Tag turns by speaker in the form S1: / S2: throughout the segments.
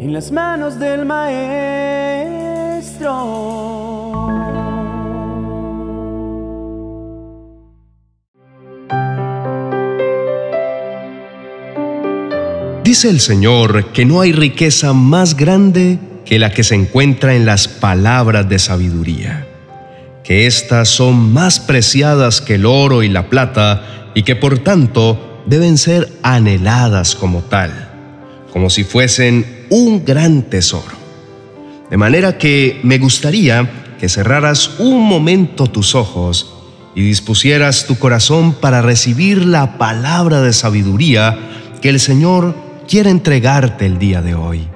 S1: en las manos del Maestro.
S2: Dice el Señor que no hay riqueza más grande que la que se encuentra en las palabras de sabiduría, que éstas son más preciadas que el oro y la plata y que por tanto deben ser anheladas como tal, como si fuesen un gran tesoro. De manera que me gustaría que cerraras un momento tus ojos y dispusieras tu corazón para recibir la palabra de sabiduría que el Señor quiere entregarte el día de hoy.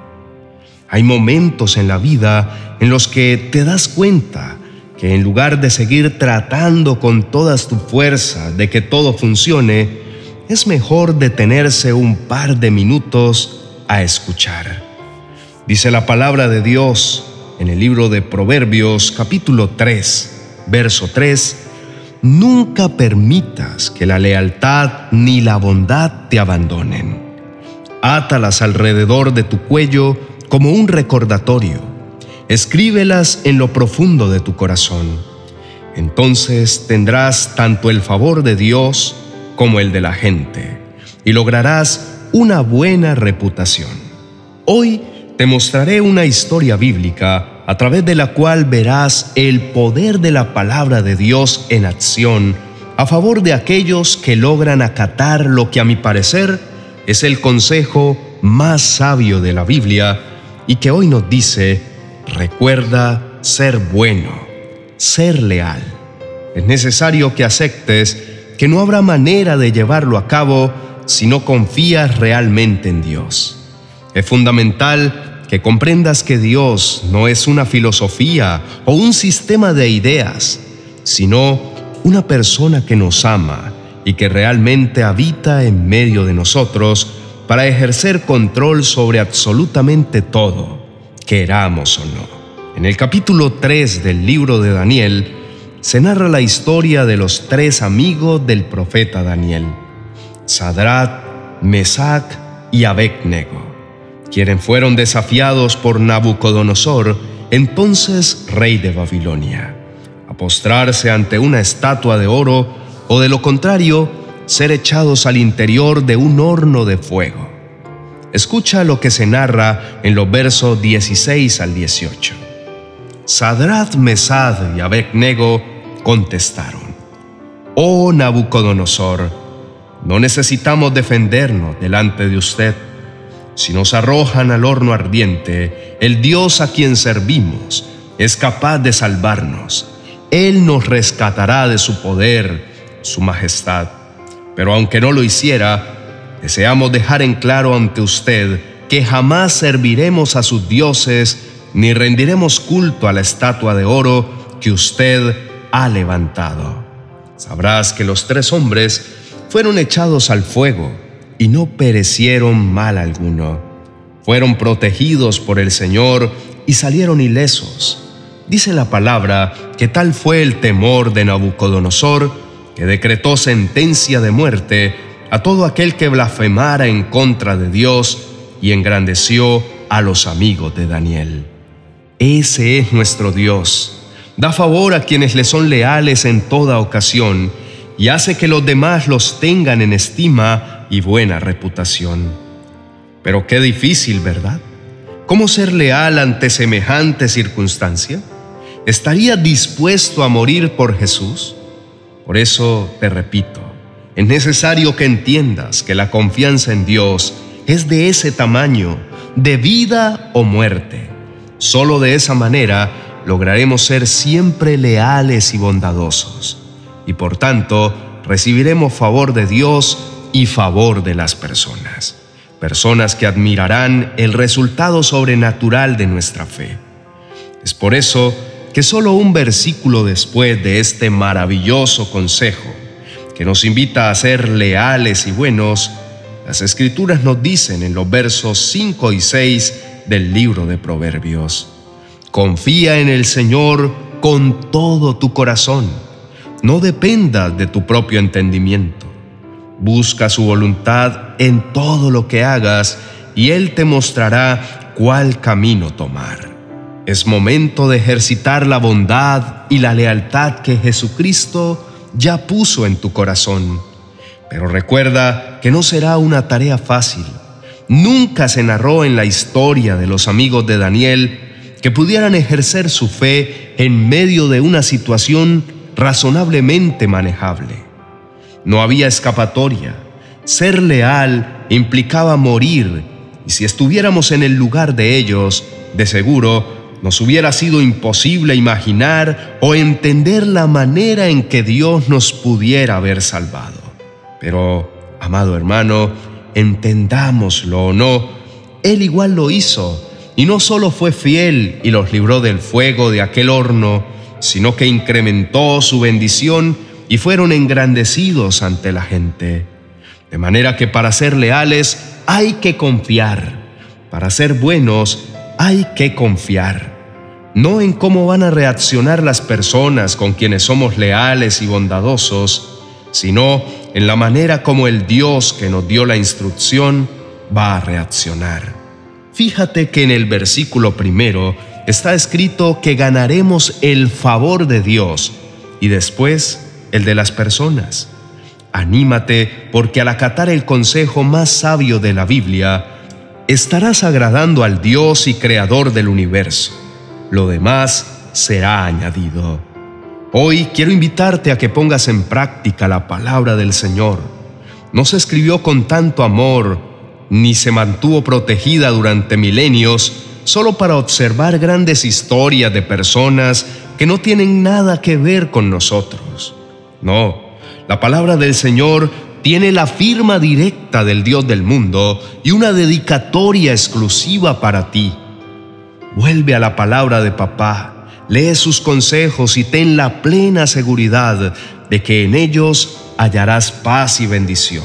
S2: Hay momentos en la vida en los que te das cuenta que en lugar de seguir tratando con todas tu fuerza de que todo funcione, es mejor detenerse un par de minutos a escuchar. Dice la palabra de Dios en el libro de Proverbios capítulo 3, verso 3, Nunca permitas que la lealtad ni la bondad te abandonen. Átalas alrededor de tu cuello como un recordatorio. Escríbelas en lo profundo de tu corazón. Entonces tendrás tanto el favor de Dios como el de la gente y lograrás una buena reputación. Hoy te mostraré una historia bíblica a través de la cual verás el poder de la palabra de Dios en acción a favor de aquellos que logran acatar lo que a mi parecer es el consejo más sabio de la Biblia y que hoy nos dice, recuerda ser bueno, ser leal. Es necesario que aceptes que no habrá manera de llevarlo a cabo si no confías realmente en Dios. Es fundamental que comprendas que Dios no es una filosofía o un sistema de ideas, sino una persona que nos ama y que realmente habita en medio de nosotros para ejercer control sobre absolutamente todo, queramos o no. En el capítulo 3 del libro de Daniel se narra la historia de los tres amigos del profeta Daniel, Sadrat, Mesac y Abednego, quienes fueron desafiados por Nabucodonosor, entonces rey de Babilonia, a postrarse ante una estatua de oro o de lo contrario, ser echados al interior de un horno de fuego. Escucha lo que se narra en los versos 16 al 18. Sadrat, Mesad y Abednego contestaron, Oh Nabucodonosor, no necesitamos defendernos delante de usted. Si nos arrojan al horno ardiente, el Dios a quien servimos es capaz de salvarnos. Él nos rescatará de su poder, su majestad. Pero aunque no lo hiciera, deseamos dejar en claro ante usted que jamás serviremos a sus dioses ni rendiremos culto a la estatua de oro que usted ha levantado. Sabrás que los tres hombres fueron echados al fuego y no perecieron mal alguno. Fueron protegidos por el Señor y salieron ilesos. Dice la palabra que tal fue el temor de Nabucodonosor que decretó sentencia de muerte a todo aquel que blasfemara en contra de Dios y engrandeció a los amigos de Daniel. Ese es nuestro Dios. Da favor a quienes le son leales en toda ocasión y hace que los demás los tengan en estima y buena reputación. Pero qué difícil, ¿verdad? ¿Cómo ser leal ante semejante circunstancia? ¿Estaría dispuesto a morir por Jesús? Por eso te repito, es necesario que entiendas que la confianza en Dios es de ese tamaño, de vida o muerte. Solo de esa manera lograremos ser siempre leales y bondadosos, y por tanto recibiremos favor de Dios y favor de las personas, personas que admirarán el resultado sobrenatural de nuestra fe. Es por eso que solo un versículo después de este maravilloso consejo, que nos invita a ser leales y buenos, las escrituras nos dicen en los versos 5 y 6 del libro de Proverbios, confía en el Señor con todo tu corazón, no dependas de tu propio entendimiento, busca su voluntad en todo lo que hagas y Él te mostrará cuál camino tomar. Es momento de ejercitar la bondad y la lealtad que Jesucristo ya puso en tu corazón. Pero recuerda que no será una tarea fácil. Nunca se narró en la historia de los amigos de Daniel que pudieran ejercer su fe en medio de una situación razonablemente manejable. No había escapatoria. Ser leal implicaba morir, y si estuviéramos en el lugar de ellos, de seguro nos hubiera sido imposible imaginar o entender la manera en que Dios nos pudiera haber salvado. Pero, amado hermano, entendámoslo o no, Él igual lo hizo, y no solo fue fiel y los libró del fuego de aquel horno, sino que incrementó su bendición y fueron engrandecidos ante la gente. De manera que para ser leales hay que confiar, para ser buenos hay que confiar no en cómo van a reaccionar las personas con quienes somos leales y bondadosos, sino en la manera como el Dios que nos dio la instrucción va a reaccionar. Fíjate que en el versículo primero está escrito que ganaremos el favor de Dios y después el de las personas. Anímate porque al acatar el consejo más sabio de la Biblia, estarás agradando al Dios y Creador del universo lo demás será añadido. Hoy quiero invitarte a que pongas en práctica la palabra del Señor. No se escribió con tanto amor, ni se mantuvo protegida durante milenios solo para observar grandes historias de personas que no tienen nada que ver con nosotros. No, la palabra del Señor tiene la firma directa del Dios del mundo y una dedicatoria exclusiva para ti. Vuelve a la palabra de papá, lee sus consejos y ten la plena seguridad de que en ellos hallarás paz y bendición.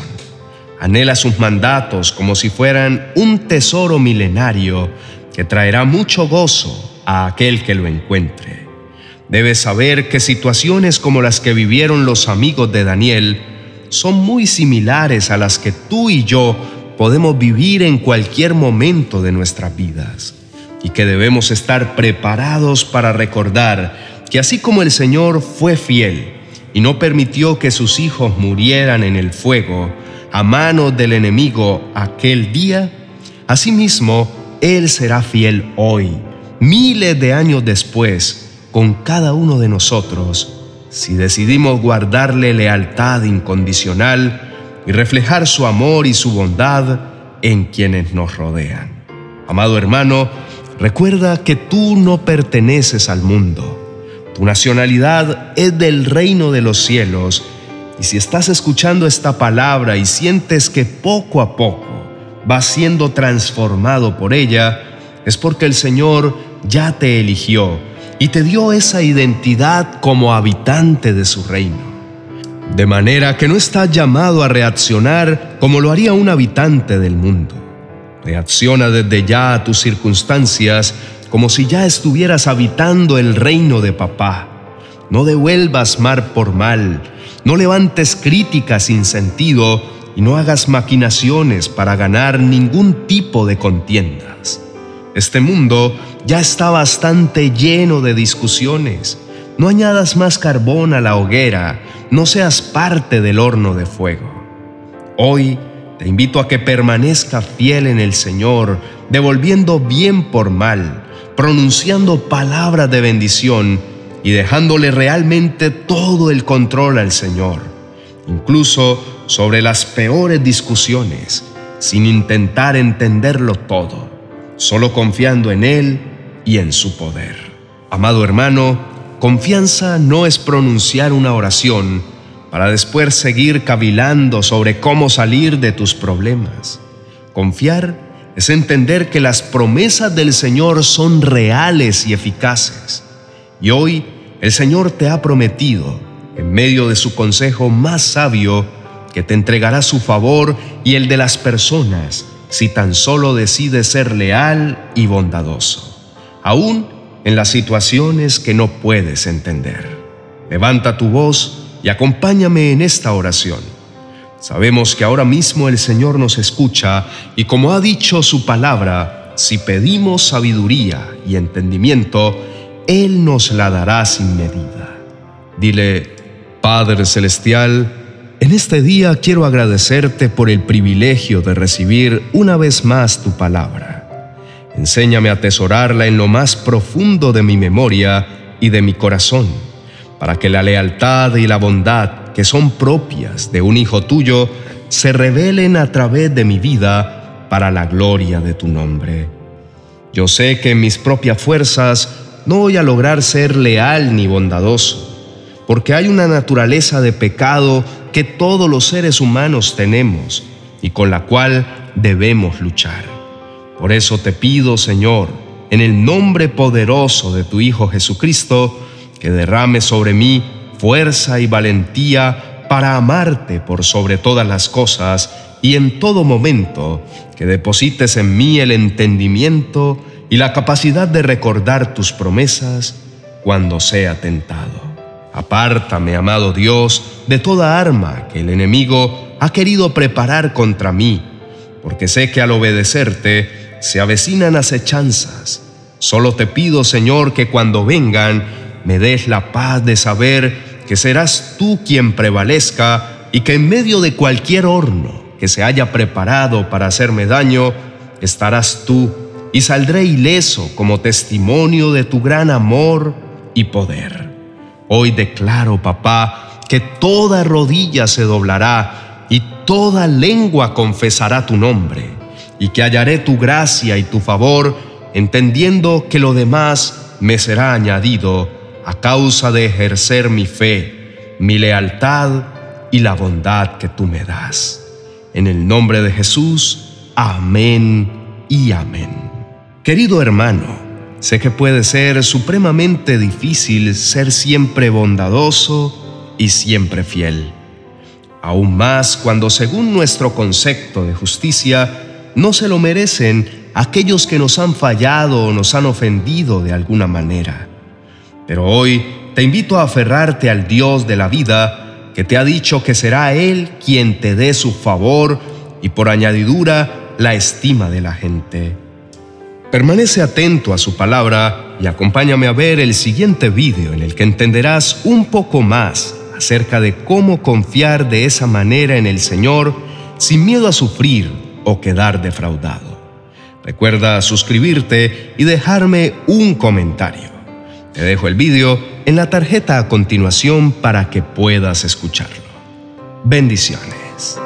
S2: Anhela sus mandatos como si fueran un tesoro milenario que traerá mucho gozo a aquel que lo encuentre. Debes saber que situaciones como las que vivieron los amigos de Daniel son muy similares a las que tú y yo podemos vivir en cualquier momento de nuestras vidas y que debemos estar preparados para recordar que así como el Señor fue fiel y no permitió que sus hijos murieran en el fuego a manos del enemigo aquel día, asimismo Él será fiel hoy, miles de años después, con cada uno de nosotros, si decidimos guardarle lealtad incondicional y reflejar su amor y su bondad en quienes nos rodean. Amado hermano, Recuerda que tú no perteneces al mundo. Tu nacionalidad es del reino de los cielos. Y si estás escuchando esta palabra y sientes que poco a poco vas siendo transformado por ella, es porque el Señor ya te eligió y te dio esa identidad como habitante de su reino. De manera que no estás llamado a reaccionar como lo haría un habitante del mundo. Reacciona desde ya a tus circunstancias como si ya estuvieras habitando el reino de papá. No devuelvas mal por mal, no levantes críticas sin sentido y no hagas maquinaciones para ganar ningún tipo de contiendas. Este mundo ya está bastante lleno de discusiones. No añadas más carbón a la hoguera, no seas parte del horno de fuego. Hoy te invito a que permanezca fiel en el Señor, devolviendo bien por mal, pronunciando palabras de bendición y dejándole realmente todo el control al Señor, incluso sobre las peores discusiones, sin intentar entenderlo todo, solo confiando en Él y en su poder. Amado hermano, confianza no es pronunciar una oración, para después seguir cavilando sobre cómo salir de tus problemas. Confiar es entender que las promesas del Señor son reales y eficaces. Y hoy el Señor te ha prometido, en medio de su consejo más sabio, que te entregará su favor y el de las personas si tan solo decides ser leal y bondadoso, aún en las situaciones que no puedes entender. Levanta tu voz y acompáñame en esta oración. Sabemos que ahora mismo el Señor nos escucha y como ha dicho su palabra, si pedimos sabiduría y entendimiento, Él nos la dará sin medida. Dile, Padre Celestial, en este día quiero agradecerte por el privilegio de recibir una vez más tu palabra. Enséñame a atesorarla en lo más profundo de mi memoria y de mi corazón, para que la lealtad y la bondad que son propias de un hijo tuyo se revelen a través de mi vida para la gloria de tu nombre. Yo sé que en mis propias fuerzas no voy a lograr ser leal ni bondadoso, porque hay una naturaleza de pecado que todos los seres humanos tenemos y con la cual debemos luchar. Por eso te pido, Señor, en el nombre poderoso de tu Hijo Jesucristo, que derrame sobre mí fuerza y valentía para amarte por sobre todas las cosas y en todo momento, que deposites en mí el entendimiento y la capacidad de recordar tus promesas cuando sea tentado. Apártame, amado Dios, de toda arma que el enemigo ha querido preparar contra mí, porque sé que al obedecerte se avecinan acechanzas. Solo te pido, Señor, que cuando vengan me des la paz de saber que serás tú quien prevalezca y que en medio de cualquier horno que se haya preparado para hacerme daño, estarás tú y saldré ileso como testimonio de tu gran amor y poder. Hoy declaro, papá, que toda rodilla se doblará y toda lengua confesará tu nombre, y que hallaré tu gracia y tu favor, entendiendo que lo demás me será añadido a causa de ejercer mi fe, mi lealtad y la bondad que tú me das. En el nombre de Jesús, amén y amén. Querido hermano, sé que puede ser supremamente difícil ser siempre bondadoso y siempre fiel. Aún más cuando según nuestro concepto de justicia no se lo merecen aquellos que nos han fallado o nos han ofendido de alguna manera. Pero hoy te invito a aferrarte al Dios de la vida que te ha dicho que será Él quien te dé su favor y por añadidura la estima de la gente. Permanece atento a su palabra y acompáñame a ver el siguiente vídeo en el que entenderás un poco más acerca de cómo confiar de esa manera en el Señor sin miedo a sufrir o quedar defraudado. Recuerda suscribirte y dejarme un comentario. Te dejo el vídeo en la tarjeta a continuación para que puedas escucharlo. Bendiciones.